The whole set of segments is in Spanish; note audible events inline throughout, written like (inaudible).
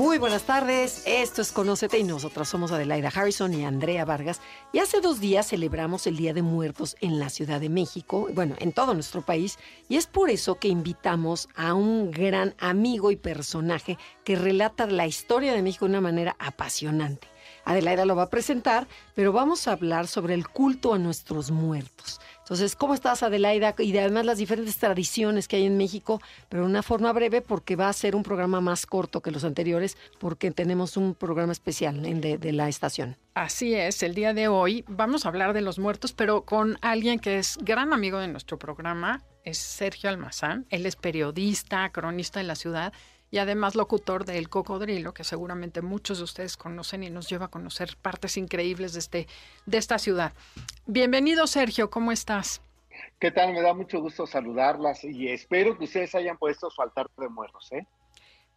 Muy buenas tardes, esto es Conócete y nosotras somos Adelaida Harrison y Andrea Vargas. Y hace dos días celebramos el Día de Muertos en la Ciudad de México, bueno, en todo nuestro país. Y es por eso que invitamos a un gran amigo y personaje que relata la historia de México de una manera apasionante. Adelaida lo va a presentar, pero vamos a hablar sobre el culto a nuestros muertos. Entonces, ¿cómo estás, Adelaida? Y además las diferentes tradiciones que hay en México, pero de una forma breve porque va a ser un programa más corto que los anteriores porque tenemos un programa especial de, de la estación. Así es, el día de hoy vamos a hablar de los muertos, pero con alguien que es gran amigo de nuestro programa, es Sergio Almazán. Él es periodista, cronista de la ciudad y además locutor de El Cocodrilo, que seguramente muchos de ustedes conocen y nos lleva a conocer partes increíbles de, este, de esta ciudad. Bienvenido, Sergio, ¿cómo estás? ¿Qué tal? Me da mucho gusto saludarlas y espero que ustedes hayan puesto su altar de muertos, ¿eh?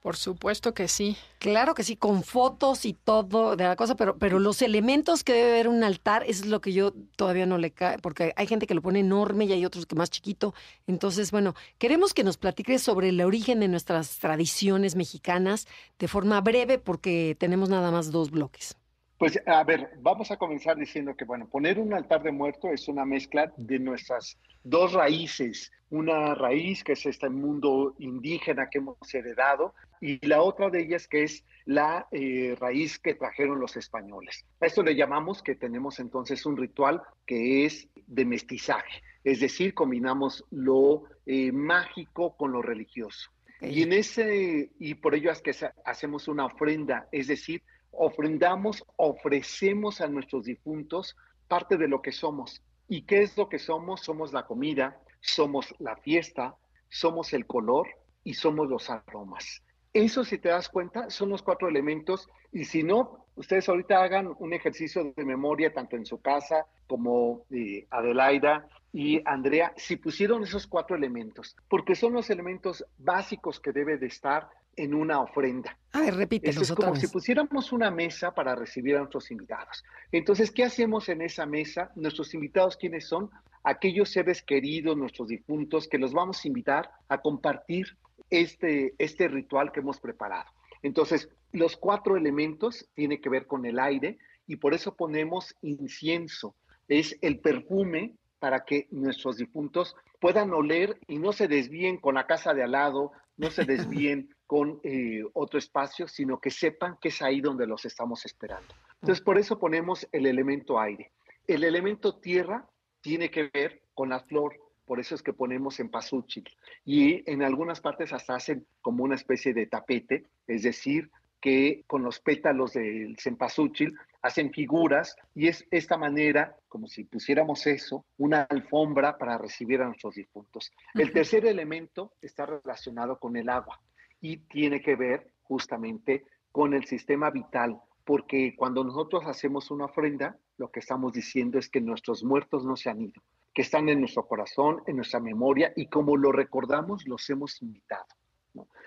Por supuesto que sí. Claro que sí, con fotos y todo de la cosa, pero, pero los elementos que debe haber un altar es lo que yo todavía no le cae, porque hay gente que lo pone enorme y hay otros que más chiquito. Entonces, bueno, queremos que nos platiques sobre el origen de nuestras tradiciones mexicanas de forma breve, porque tenemos nada más dos bloques. Pues a ver, vamos a comenzar diciendo que, bueno, poner un altar de muerto es una mezcla de nuestras dos raíces. Una raíz que es este mundo indígena que hemos heredado y la otra de ellas que es la eh, raíz que trajeron los españoles. A esto le llamamos que tenemos entonces un ritual que es de mestizaje, es decir, combinamos lo eh, mágico con lo religioso. Y en ese y por ello es que hacemos una ofrenda, es decir, ofrendamos, ofrecemos a nuestros difuntos parte de lo que somos. ¿Y qué es lo que somos? Somos la comida, somos la fiesta, somos el color y somos los aromas. Eso, si te das cuenta, son los cuatro elementos. Y si no, ustedes ahorita hagan un ejercicio de memoria, tanto en su casa como eh, Adelaida y Andrea, si pusieron esos cuatro elementos, porque son los elementos básicos que debe de estar en una ofrenda. A ver, repite. Es como si pusiéramos una mesa para recibir a nuestros invitados. Entonces, ¿qué hacemos en esa mesa? Nuestros invitados, ¿quiénes son? Aquellos seres queridos, nuestros difuntos, que los vamos a invitar a compartir este, este ritual que hemos preparado. Entonces, los cuatro elementos tienen que ver con el aire y por eso ponemos incienso. Es el perfume para que nuestros difuntos puedan oler y no se desvíen con la casa de al lado, no se desvíen (laughs) con eh, otro espacio, sino que sepan que es ahí donde los estamos esperando. Entonces, por eso ponemos el elemento aire. El elemento tierra tiene que ver con la flor, por eso es que ponemos en pasúchil. Y en algunas partes hasta hacen como una especie de tapete, es decir, que con los pétalos del cempasúchil hacen figuras y es esta manera, como si pusiéramos eso, una alfombra para recibir a nuestros difuntos. El tercer elemento está relacionado con el agua y tiene que ver justamente con el sistema vital, porque cuando nosotros hacemos una ofrenda, lo que estamos diciendo es que nuestros muertos no se han ido, que están en nuestro corazón, en nuestra memoria y como lo recordamos, los hemos invitado.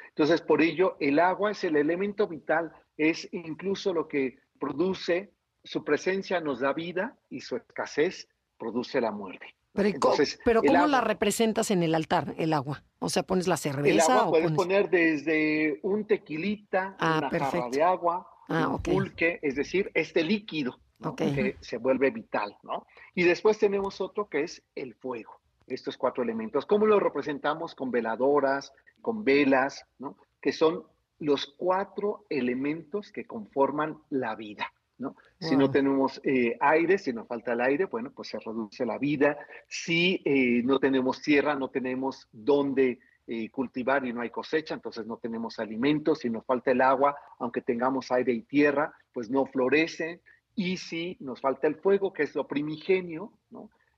Entonces, por ello, el agua es el elemento vital, es incluso lo que produce, su presencia nos da vida y su escasez produce la muerte. Pero, Entonces, pero ¿cómo la representas en el altar, el agua? O sea, pones la cerveza. El agua puedes poner desde un tequilita, ah, una jarra de agua, ah, un pulque, es decir, este líquido que se vuelve vital, ¿no? Y después tenemos otro que es el fuego. Estos cuatro elementos. ¿Cómo lo representamos? Con veladoras, con velas, ¿no? Que son los cuatro elementos que conforman la vida. Si no tenemos eh, aire, si nos falta el aire, bueno, pues se reduce la vida. Si eh, no tenemos tierra, no tenemos dónde eh, cultivar y no hay cosecha, entonces no tenemos alimentos. Si nos falta el agua, aunque tengamos aire y tierra, pues no florece. Y si nos falta el fuego, que es lo primigenio,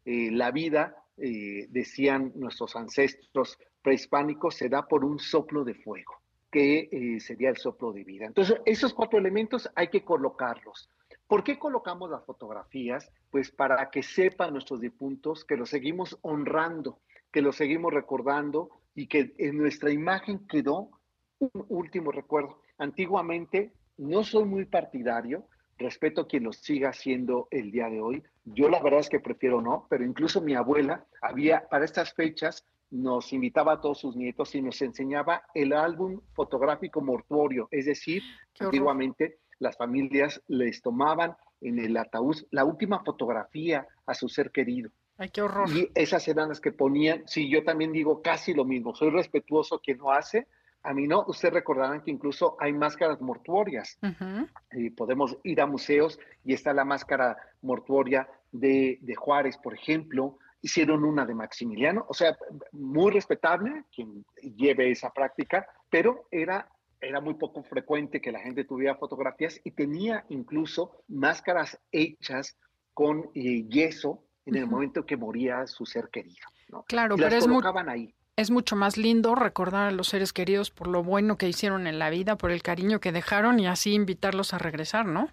la vida, decían nuestros ancestros prehispánicos, se da por un soplo de fuego que sería el soplo de vida. Entonces, esos cuatro elementos hay que colocarlos ¿Por qué colocamos las fotografías? Pues para que sepan nuestros difuntos que los seguimos honrando, que los seguimos recordando y que en nuestra imagen quedó un último recuerdo. Antiguamente, no soy muy partidario, respeto a quien lo siga haciendo el día de hoy. Yo la verdad es que prefiero no, pero incluso mi abuela había, para estas fechas, nos invitaba a todos sus nietos y nos enseñaba el álbum fotográfico mortuorio, es decir, (gasps) antiguamente las familias les tomaban en el ataúd la última fotografía a su ser querido. Ay, qué horror. Y esas eran las que ponían, sí, yo también digo casi lo mismo, soy respetuoso quien lo hace, a mí no, ustedes recordarán que incluso hay máscaras mortuorias. y podemos ir a museos y está la máscara mortuoria de, de, Juárez, por ejemplo. Hicieron una de Maximiliano, o sea, muy respetable quien lleve esa práctica, pero era, era muy poco frecuente que la gente tuviera fotografías y tenía incluso máscaras hechas con eh, yeso en el momento que moría su ser querido. ¿no? Claro, y pero las es muy, ahí es mucho más lindo recordar a los seres queridos por lo bueno que hicieron en la vida, por el cariño que dejaron y así invitarlos a regresar, ¿no?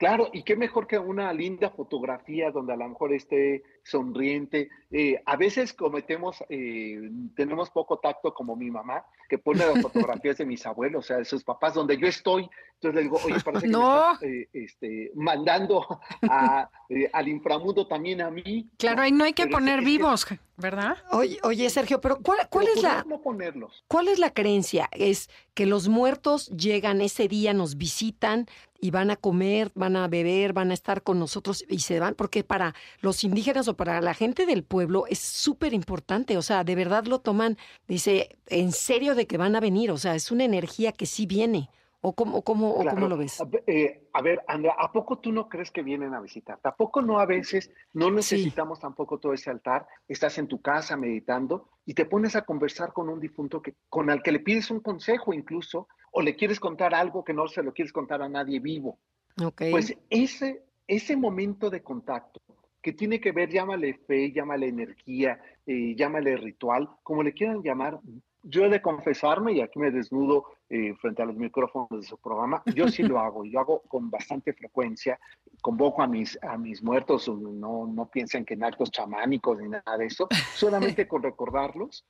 Claro, y qué mejor que una linda fotografía donde a lo mejor esté sonriente. Eh, a veces cometemos, eh, tenemos poco tacto como mi mamá, que pone las fotografías de mis abuelos, o sea, de sus papás, donde yo estoy. Entonces le digo, oye, (laughs) parece que no. me estás, eh, este, mandando a, al inframundo también a mí. Claro, ahí no hay que Pero poner es vivos, ¿verdad? Oye, oye, Sergio, pero ¿cuál, cuál pero es la, no ponerlos? ¿Cuál es la creencia? ¿Es que los muertos llegan ese día, nos visitan y van a comer, van a beber, van a estar con nosotros y se van? Porque para los indígenas o para la gente del pueblo es súper importante, o sea, de verdad lo toman, dice, en serio de que van a venir, o sea, es una energía que sí viene. ¿O cómo, cómo, o cómo lo ves? Eh, a ver, Andrea, ¿a poco tú no crees que vienen a visitar? ¿Tampoco no a veces no necesitamos tampoco todo ese altar? Estás en tu casa meditando y te pones a conversar con un difunto que, con el que le pides un consejo incluso, o le quieres contar algo que no se lo quieres contar a nadie vivo. Ok. Pues ese, ese momento de contacto que tiene que ver, llámale fe, llámale energía, eh, llámale ritual, como le quieran llamar, yo he de confesarme, y aquí me desnudo eh, frente a los micrófonos de su programa, yo sí lo (laughs) hago, y lo hago con bastante frecuencia, convoco a mis, a mis muertos, no, no piensen que en actos chamánicos ni nada de eso, solamente (laughs) con recordarlos,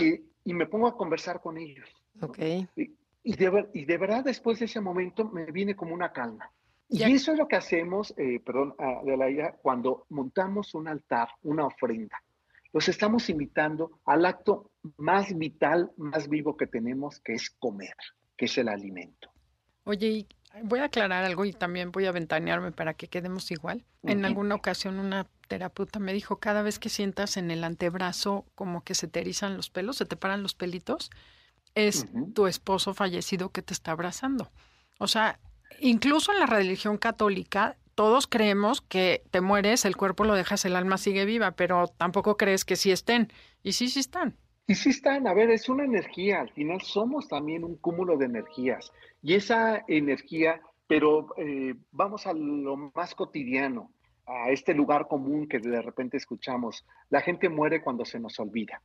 y, y me pongo a conversar con ellos. ¿no? ok. Y, y de, y de verdad después de ese momento me viene como una calma. Y eso es lo que hacemos, eh, perdón, Adelaida, cuando montamos un altar, una ofrenda. Los estamos invitando al acto más vital, más vivo que tenemos, que es comer, que es el alimento. Oye, y voy a aclarar algo y también voy a ventanearme para que quedemos igual. En alguna ocasión una terapeuta me dijo, cada vez que sientas en el antebrazo como que se te erizan los pelos, se te paran los pelitos, es tu esposo fallecido que te está abrazando. O sea, incluso en la religión católica, todos creemos que te mueres, el cuerpo lo dejas, el alma sigue viva, pero tampoco crees que sí estén. Y sí, sí están. Y sí están, a ver, es una energía, al final somos también un cúmulo de energías. Y esa energía, pero eh, vamos a lo más cotidiano, a este lugar común que de repente escuchamos. La gente muere cuando se nos olvida.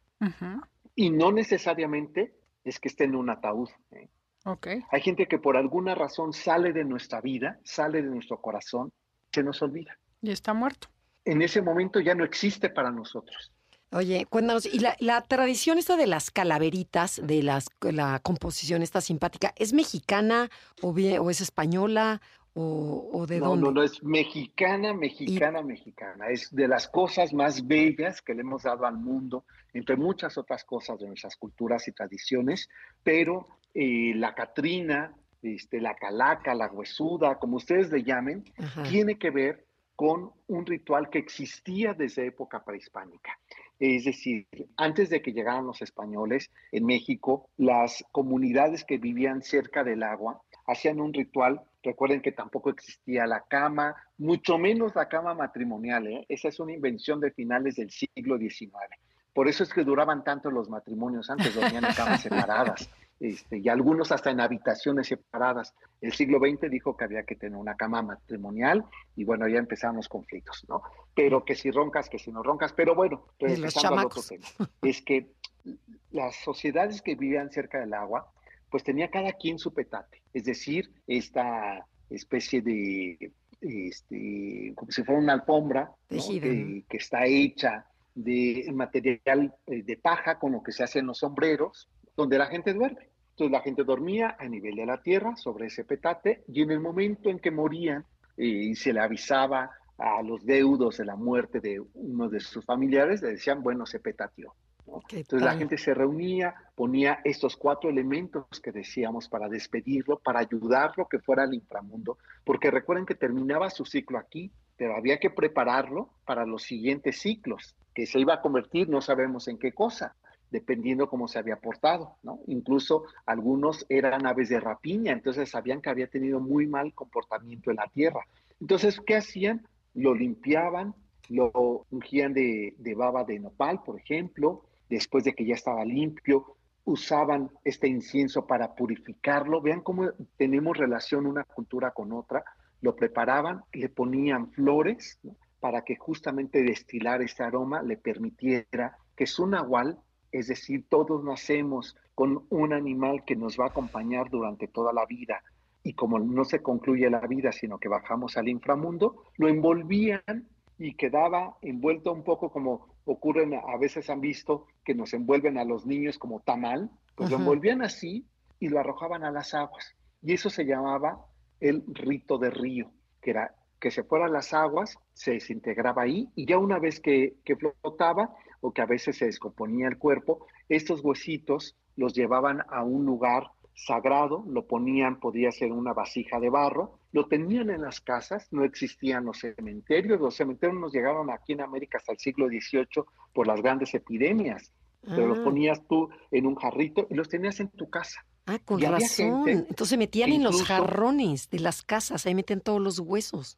Y no necesariamente es que esté en un ataúd. ¿eh? Ok. Hay gente que por alguna razón sale de nuestra vida, sale de nuestro corazón, se nos olvida. Y está muerto. En ese momento ya no existe para nosotros. Oye, cuéntanos, ¿y la, la tradición esta de las calaveritas, de las, la composición esta simpática, ¿es mexicana o, bien, o es española o, o de no, dónde? no, no, es mexicana, mexicana, mexicana. Es de las cosas más bellas que le hemos dado al mundo, entre muchas otras cosas de nuestras culturas y tradiciones, pero eh, la Catrina, este, la Calaca, la Huesuda, como ustedes le llamen, Ajá. tiene que ver con un ritual que existía desde época prehispánica. Es decir, antes de que llegaran los españoles en México, las comunidades que vivían cerca del agua hacían un ritual. Recuerden que tampoco existía la cama, mucho menos la cama matrimonial. ¿eh? Esa es una invención de finales del siglo XIX. Por eso es que duraban tanto los matrimonios antes, dormían en camas separadas. (laughs) Este, y algunos hasta en habitaciones separadas. El siglo XX dijo que había que tener una cama matrimonial y bueno, ya empezaron los conflictos, ¿no? Pero que si roncas, que si no roncas, pero bueno, Y los regresando al otro chamacos. tema, es que las sociedades que vivían cerca del agua, pues tenía cada quien su petate, es decir, esta especie de este, como si fuera una alfombra que, está hecha de material de paja con lo que se hacen los sombreros, donde la gente duerme. Entonces la gente dormía a nivel de la tierra sobre ese petate y en el momento en que morían eh, y se le avisaba a los deudos de la muerte de uno de sus familiares, le decían, bueno, se petateó. Entonces la gente se reunía, ponía estos cuatro elementos que decíamos para despedirlo, para ayudarlo que fuera al inframundo, porque recuerden que terminaba su ciclo aquí, pero había que prepararlo para los siguientes ciclos, que se iba a convertir, no sabemos en qué cosa dependiendo cómo se había portado, ¿no? Incluso algunos eran aves de rapiña, entonces sabían que había tenido muy mal comportamiento en la tierra. Entonces, ¿qué hacían? Lo limpiaban, lo ungían de, de baba de nopal, por ejemplo, después de que ya estaba limpio, usaban este incienso para purificarlo. Vean cómo tenemos relación una cultura con otra. Lo preparaban, le ponían flores para que justamente destilar este aroma le permitiera que su nahual es decir, todos nacemos con un animal que nos va a acompañar durante toda la vida. Y como no se concluye la vida, sino que bajamos al inframundo, lo envolvían y quedaba envuelto un poco como ocurren, a veces han visto que nos envuelven a los niños como tamal, pues lo envolvían así y lo arrojaban a las aguas. Y eso se llamaba el rito de río, que era que se fueran las aguas, se desintegraba ahí y ya una vez que, que flotaba, o que a veces se descomponía el cuerpo, estos huesitos los llevaban a un lugar sagrado, lo ponían, podía ser una vasija de barro, lo tenían en las casas, no existían los cementerios, los cementerios nos llegaron aquí en América hasta el siglo XVIII por las grandes epidemias, pero los ah. ponías tú en un jarrito y los tenías en tu casa. Ah, con razón. Entonces metían en los jarrones de las casas, ahí meten todos los huesos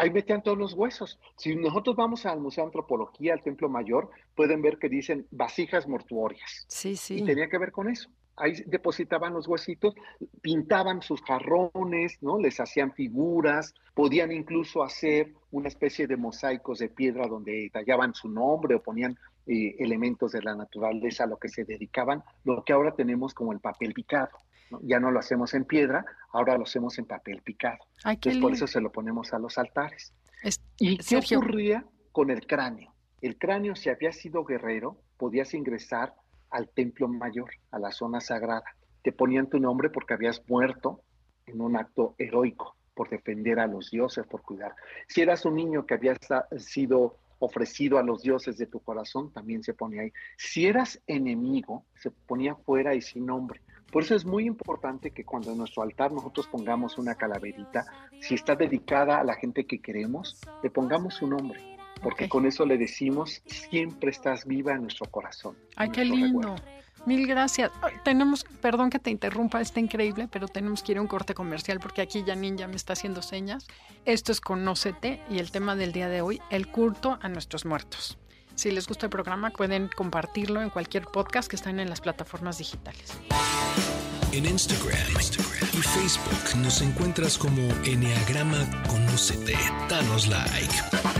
ahí metían todos los huesos. Si nosotros vamos al Museo de Antropología, al Templo Mayor, pueden ver que dicen vasijas mortuorias. Sí, sí. Y tenía que ver con eso. Ahí depositaban los huesitos, pintaban sus jarrones, ¿no? Les hacían figuras, podían incluso hacer una especie de mosaicos de piedra donde tallaban su nombre o ponían eh, elementos de la naturaleza a lo que se dedicaban, lo que ahora tenemos como el papel picado. Ya no lo hacemos en piedra, ahora lo hacemos en papel picado. Entonces, por eso se lo ponemos a los altares. ¿Y qué ocurría con el cráneo? El cráneo, si había sido guerrero, podías ingresar al templo mayor, a la zona sagrada. Te ponían tu nombre porque habías muerto en un acto heroico por defender a los dioses, por cuidar. Si eras un niño que había sido ofrecido a los dioses de tu corazón, también se ponía ahí. Si eras enemigo, se ponía fuera y sin nombre. Por eso es muy importante que cuando en nuestro altar nosotros pongamos una calaverita, si está dedicada a la gente que queremos, le pongamos su nombre, porque con eso le decimos, siempre estás viva en nuestro corazón. Ay, qué lindo. Mil gracias. Tenemos, perdón que te interrumpa, está increíble, pero tenemos que ir a un corte comercial porque aquí Janine ya me está haciendo señas. Esto es Conócete y el tema del día de hoy, el culto a nuestros muertos. Si les gusta el programa, pueden compartirlo en cualquier podcast que están en las plataformas digitales. En Instagram, y Facebook nos encuentras como Enneagrama Conócete. Danos like.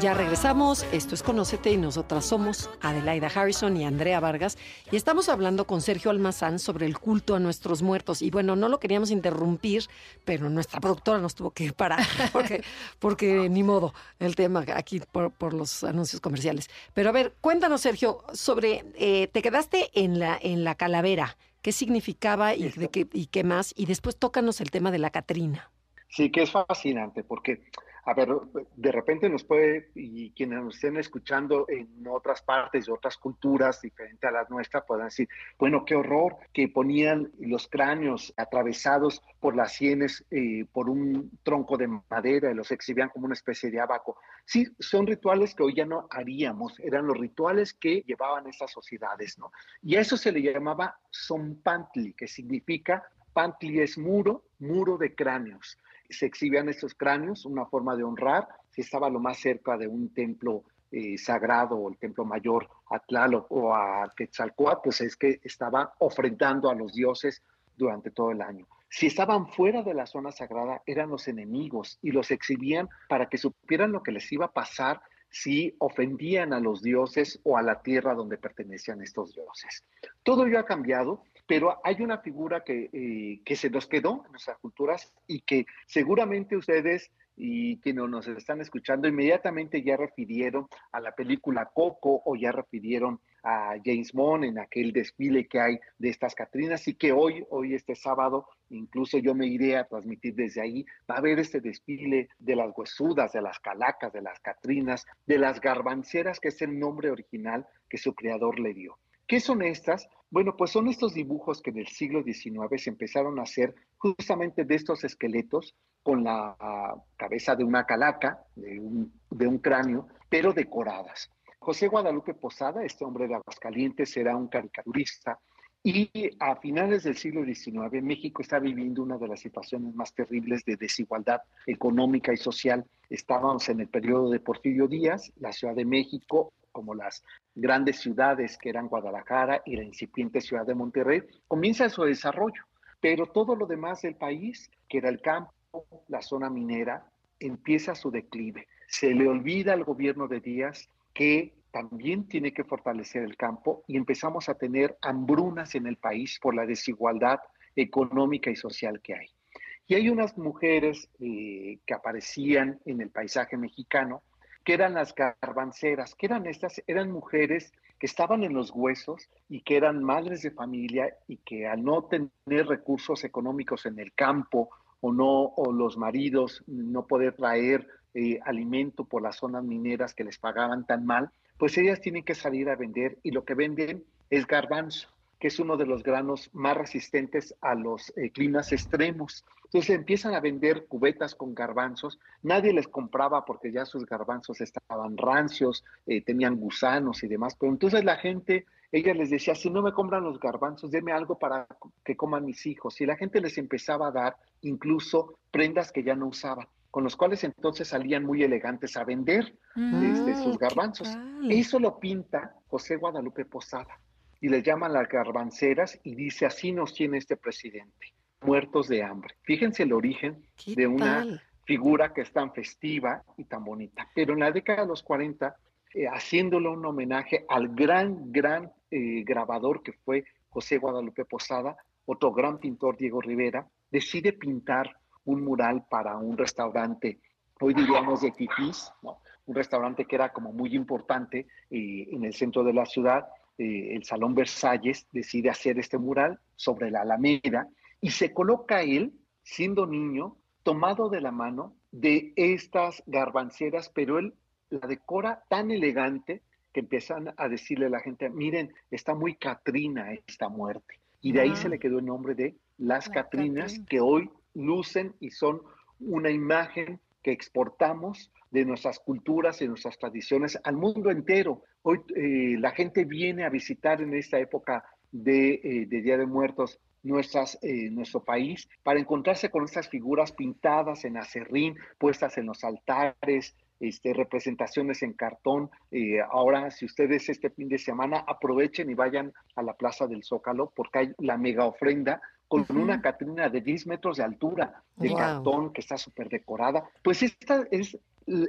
Ya regresamos, esto es Conócete y nosotras somos Adelaida Harrison y Andrea Vargas y estamos hablando con Sergio Almazán sobre el culto a nuestros muertos. Y bueno, no lo queríamos interrumpir, pero nuestra productora nos tuvo que parar (laughs) porque, porque ni modo el tema aquí por, los anuncios comerciales. Pero a ver, cuéntanos Sergio sobre, eh, te quedaste en la, en la calavera, qué significaba y, de qué, y qué más, y después tócanos el tema de la Catrina. Sí, que es fascinante porque a ver, de repente nos puede, y quienes nos estén escuchando en otras partes, de otras culturas diferentes a las nuestras, puedan decir, bueno, qué horror que ponían los cráneos atravesados por las sienes, eh, por un tronco de madera y los exhibían como una especie de abaco. Sí, son rituales que hoy ya no haríamos, eran los rituales que llevaban esas sociedades, ¿no? Y a eso se le llamaba Zompantli, que significa, Pantli es muro, muro de cráneos se exhibían estos cráneos, una forma de honrar, si estaba lo más cerca de un templo eh, sagrado o el templo mayor a Tlaloc o a Quetzalcoatl, pues es que estaba ofrendando a los dioses durante todo el año. Si estaban fuera de la zona sagrada, eran los enemigos y los exhibían para que supieran lo que les iba a pasar si ofendían a los dioses o a la tierra donde pertenecían estos dioses. Todo ello ha cambiado, pero hay una figura que, eh, que se nos quedó en nuestras culturas y que seguramente ustedes y quienes nos están escuchando inmediatamente ya refirieron a la película Coco o ya refirieron a James Bond en aquel desfile que hay de estas Catrinas y que hoy, hoy este sábado, incluso yo me iré a transmitir desde ahí, va a haber este desfile de las huesudas, de las calacas, de las Catrinas, de las garbanceras, que es el nombre original que su creador le dio. ¿Qué son estas? Bueno, pues son estos dibujos que en el siglo XIX se empezaron a hacer justamente de estos esqueletos con la cabeza de una calaca, de un, cráneo, pero decoradas. José Guadalupe Posada, este hombre de Aguascalientes, era un caricaturista y a finales del siglo XIX México está viviendo una de las situaciones más terribles de desigualdad económica y social. Estábamos en el periodo de Porfirio Díaz, la Ciudad de México, como las grandes ciudades que eran Guadalajara y la incipiente ciudad de Monterrey, comienza su desarrollo. Pero todo lo demás del país, que era el campo, la zona minera, empieza su declive. Se le olvida al gobierno de Díaz que también tiene que fortalecer el campo y empezamos a tener hambrunas en el país por la desigualdad económica y social que hay. Y hay unas mujeres eh, que aparecían en el paisaje mexicano, que eran las garbanceras, que eran estas, eran mujeres que estaban en los huesos y que eran madres de familia y que al no tener recursos económicos en el campo o no, o los maridos no poder traer eh, alimento por las zonas mineras que les pagaban tan mal, pues ellas tienen que salir a vender y lo que venden es garbanzo, que es uno de los granos más resistentes a los eh, climas extremos. Entonces empiezan a vender cubetas con garbanzos, nadie les compraba porque ya sus garbanzos estaban rancios, eh, tenían gusanos y demás, pero entonces la gente ella les decía, si no me compran los garbanzos, denme algo para que coman mis hijos. Y la gente les empezaba a dar incluso prendas que ya no usaban, con los cuales entonces salían muy elegantes a vender desde mm, sus garbanzos. Eso lo pinta José Guadalupe Posada y le llaman las garbanceras y dice, así nos tiene este presidente, muertos de hambre. Fíjense el origen de una figura que es tan festiva y tan bonita. Pero en la década de los 40 eh, haciéndole un homenaje al gran, gran eh, grabador que fue José Guadalupe Posada, otro gran pintor Diego Rivera, decide pintar un mural para un restaurante, hoy diríamos de Tipis, un restaurante que era como muy importante eh, en el centro de la ciudad, el Salón Versalles, decide hacer este mural sobre la Alameda y se coloca él, siendo niño, tomado de la mano de estas garbanceras, pero él la decora tan elegante que empiezan a decirle a la gente, miren, está muy Catrina esta muerte. Y de ahí se le quedó el nombre de las Catrinas, que hoy lucen y son una imagen que exportamos de nuestras culturas y nuestras tradiciones al mundo entero. Hoy eh, la gente viene a visitar en esta época de, eh, Día de Muertos nuestras, eh, nuestro país para encontrarse con estas figuras pintadas en acerrín, puestas en los altares, este, representaciones en cartón. Eh, ahora, si ustedes este fin de semana aprovechen y vayan a la Plaza del Zócalo, porque hay la mega ofrenda con una Catrina de 10 metros de altura de cartón que está súper decorada. Pues esta es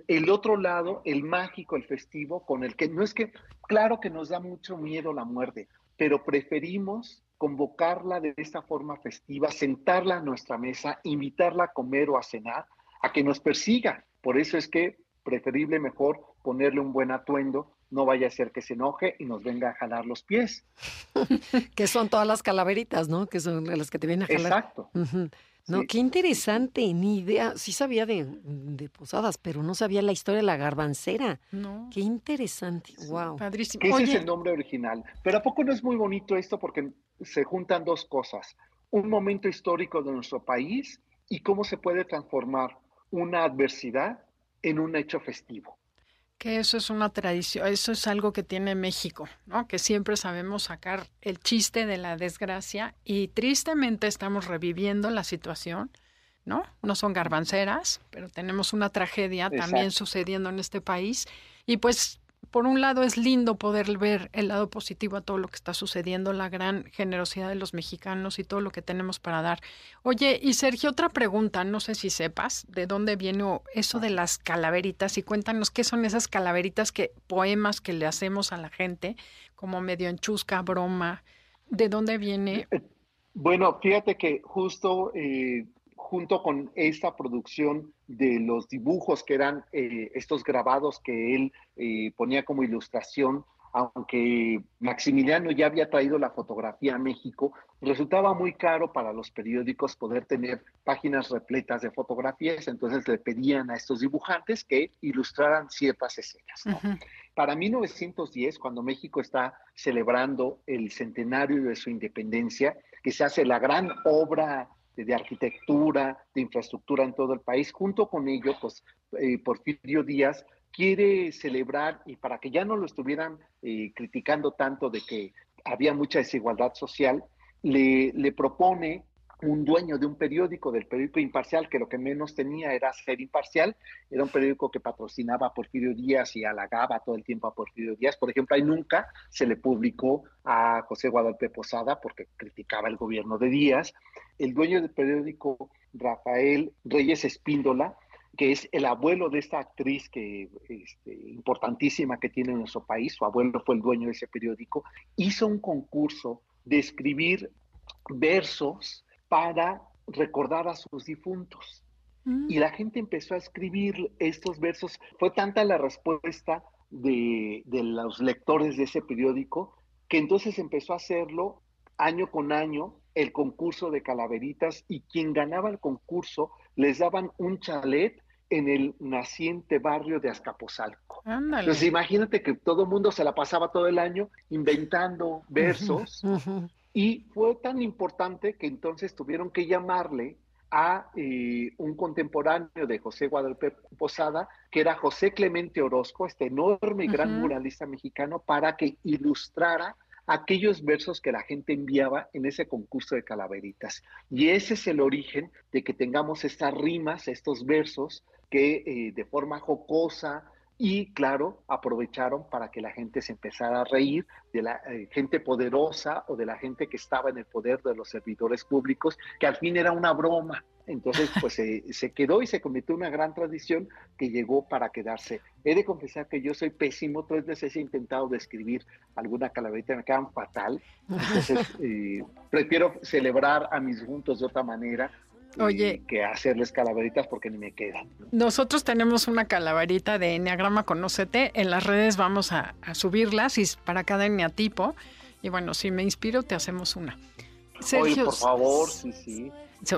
el otro lado, el mágico, el festivo, con el que no es que, claro que nos da mucho miedo la muerte, pero preferimos convocarla de esta forma festiva, sentarla a nuestra mesa, invitarla a comer o a cenar, a que nos persiga. Por eso es que preferible mejor ponerle un buen atuendo, no vaya a ser que se enoje y nos venga a jalar los pies. (laughs) que son todas las calaveritas, ¿no? Que son las que te vienen a jalar. Exacto. No, qué interesante, ni idea. Sí sabía de, posadas, pero no sabía la historia de la garbancera. No. Qué interesante, wow. Padrísimo. Ese es el nombre original. Pero ¿a poco no es muy bonito esto? Porque se juntan dos cosas. Un momento histórico de nuestro país y cómo se puede transformar una adversidad en un hecho festivo. Que eso es una tradición, eso es algo que tiene México, ¿no? Que siempre sabemos sacar el chiste de la desgracia y tristemente estamos reviviendo la situación, ¿no? No son garbanceras, pero tenemos una tragedia también sucediendo en este país y pues por un lado es lindo poder ver el lado positivo a todo lo que está sucediendo, la gran generosidad de los mexicanos y todo lo que tenemos para dar. Oye, y Sergio, otra pregunta, no sé si sepas de dónde viene eso de las calaveritas y cuéntanos qué son esas calaveritas que poemas que le hacemos a la gente como medio enchusca, broma, ¿de dónde viene? Eh, bueno, fíjate que justo eh, junto con esta producción de los dibujos que eran eh, estos grabados que él eh, ponía como ilustración, aunque Maximiliano ya había traído la fotografía a México, resultaba muy caro para los periódicos poder tener páginas repletas de fotografías, entonces le pedían a estos dibujantes que ilustraran ciertas escenas. Para 1910, cuando México está celebrando el centenario de su independencia, que se hace la gran obra de arquitectura, de infraestructura en todo el país. Junto con ello, pues eh, Porfirio Díaz quiere celebrar, y para que ya no lo estuvieran eh, criticando tanto de que había mucha desigualdad social, le, le propone un dueño de un periódico, del periódico imparcial, que lo que menos tenía era ser imparcial, era un periódico que patrocinaba a Porfirio Díaz y halagaba todo el tiempo a Porfirio Díaz. Por ejemplo, ahí nunca se le publicó a José Guadalupe Posada porque criticaba el gobierno de Díaz. El dueño del periódico, Rafael Reyes Espíndola, que es el abuelo de esta actriz que este, importantísima que tiene en nuestro país, su abuelo fue el dueño de ese periódico, hizo un concurso de escribir versos para recordar a sus difuntos. Mm. Y la gente empezó a escribir estos versos. Fue tanta la respuesta de, los lectores de ese periódico que entonces empezó a hacerlo año con año el concurso de calaveritas y quien ganaba el concurso les daban un chalet en el naciente barrio de Azcapotzalco. Entonces imagínate que todo el mundo se la pasaba todo el año inventando versos y fue tan importante que entonces tuvieron que llamarle a eh, un contemporáneo de José Guadalupe Posada, que era José Clemente Orozco, este enorme y gran muralista mexicano, para que ilustrara aquellos versos que la gente enviaba en ese concurso de calaveritas. Y ese es el origen de que tengamos estas rimas, estos versos que eh, de forma jocosa, y claro, aprovecharon para que la gente se empezara a reír de la eh, gente poderosa o de la gente que estaba en el poder de los servidores públicos, que al fin era una broma. Entonces, pues se (laughs) quedó y se convirtió en una gran tradición que llegó para quedarse. He de confesar que yo soy pésimo, tres veces he intentado describir alguna calaverita, me quedan fatal. Entonces, (laughs) eh, prefiero celebrar a mis juntos de otra manera Oye, que hacerles calaveritas porque ni me quedan. Nosotros tenemos una calaverita de Enneagrama Conocete. En las redes vamos a, subirlas y para cada eneatipo. Y bueno, si me inspiro, te hacemos una. Sergio, por favor, sí, sí.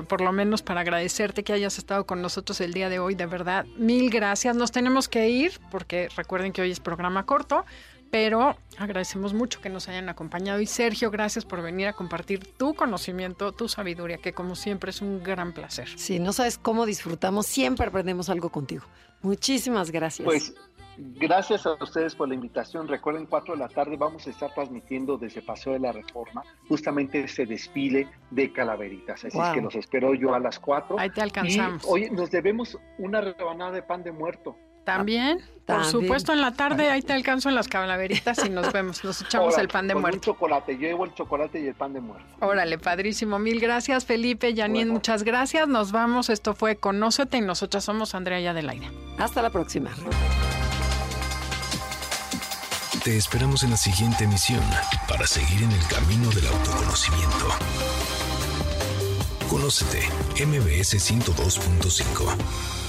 Por lo menos para agradecerte que hayas estado con nosotros el día de hoy, de verdad, mil gracias. Nos tenemos que ir porque recuerden que hoy es programa corto, pero agradecemos mucho que nos hayan acompañado. Y Sergio, gracias por venir a compartir tu conocimiento, tu sabiduría, que como siempre es un gran placer. Sí, no sabes cómo disfrutamos, siempre aprendemos algo contigo. Muchísimas gracias. Pues gracias a ustedes por la invitación. Recuerden, 4 de la tarde vamos a estar transmitiendo desde Paseo de la Reforma justamente ese desfile de calaveritas. Así es que los espero yo a las 4. Ahí te alcanzamos. Y hoy nos debemos una rebanada de pan de muerto. También, por supuesto, en la tarde ahí te alcanzo en las calaveritas y nos vemos, nos (laughs) echamos el pan de muerto. Un chocolate, llevo el chocolate y el pan de muerto. Órale, padrísimo. Mil gracias, Felipe, Janine, muchas gracias. Nos vamos, esto fue Conócete y nosotras somos Andrea y Adelaida. Hasta la próxima. Te esperamos en la siguiente emisión para seguir en el camino del autoconocimiento. Conócete, MBS 102.5.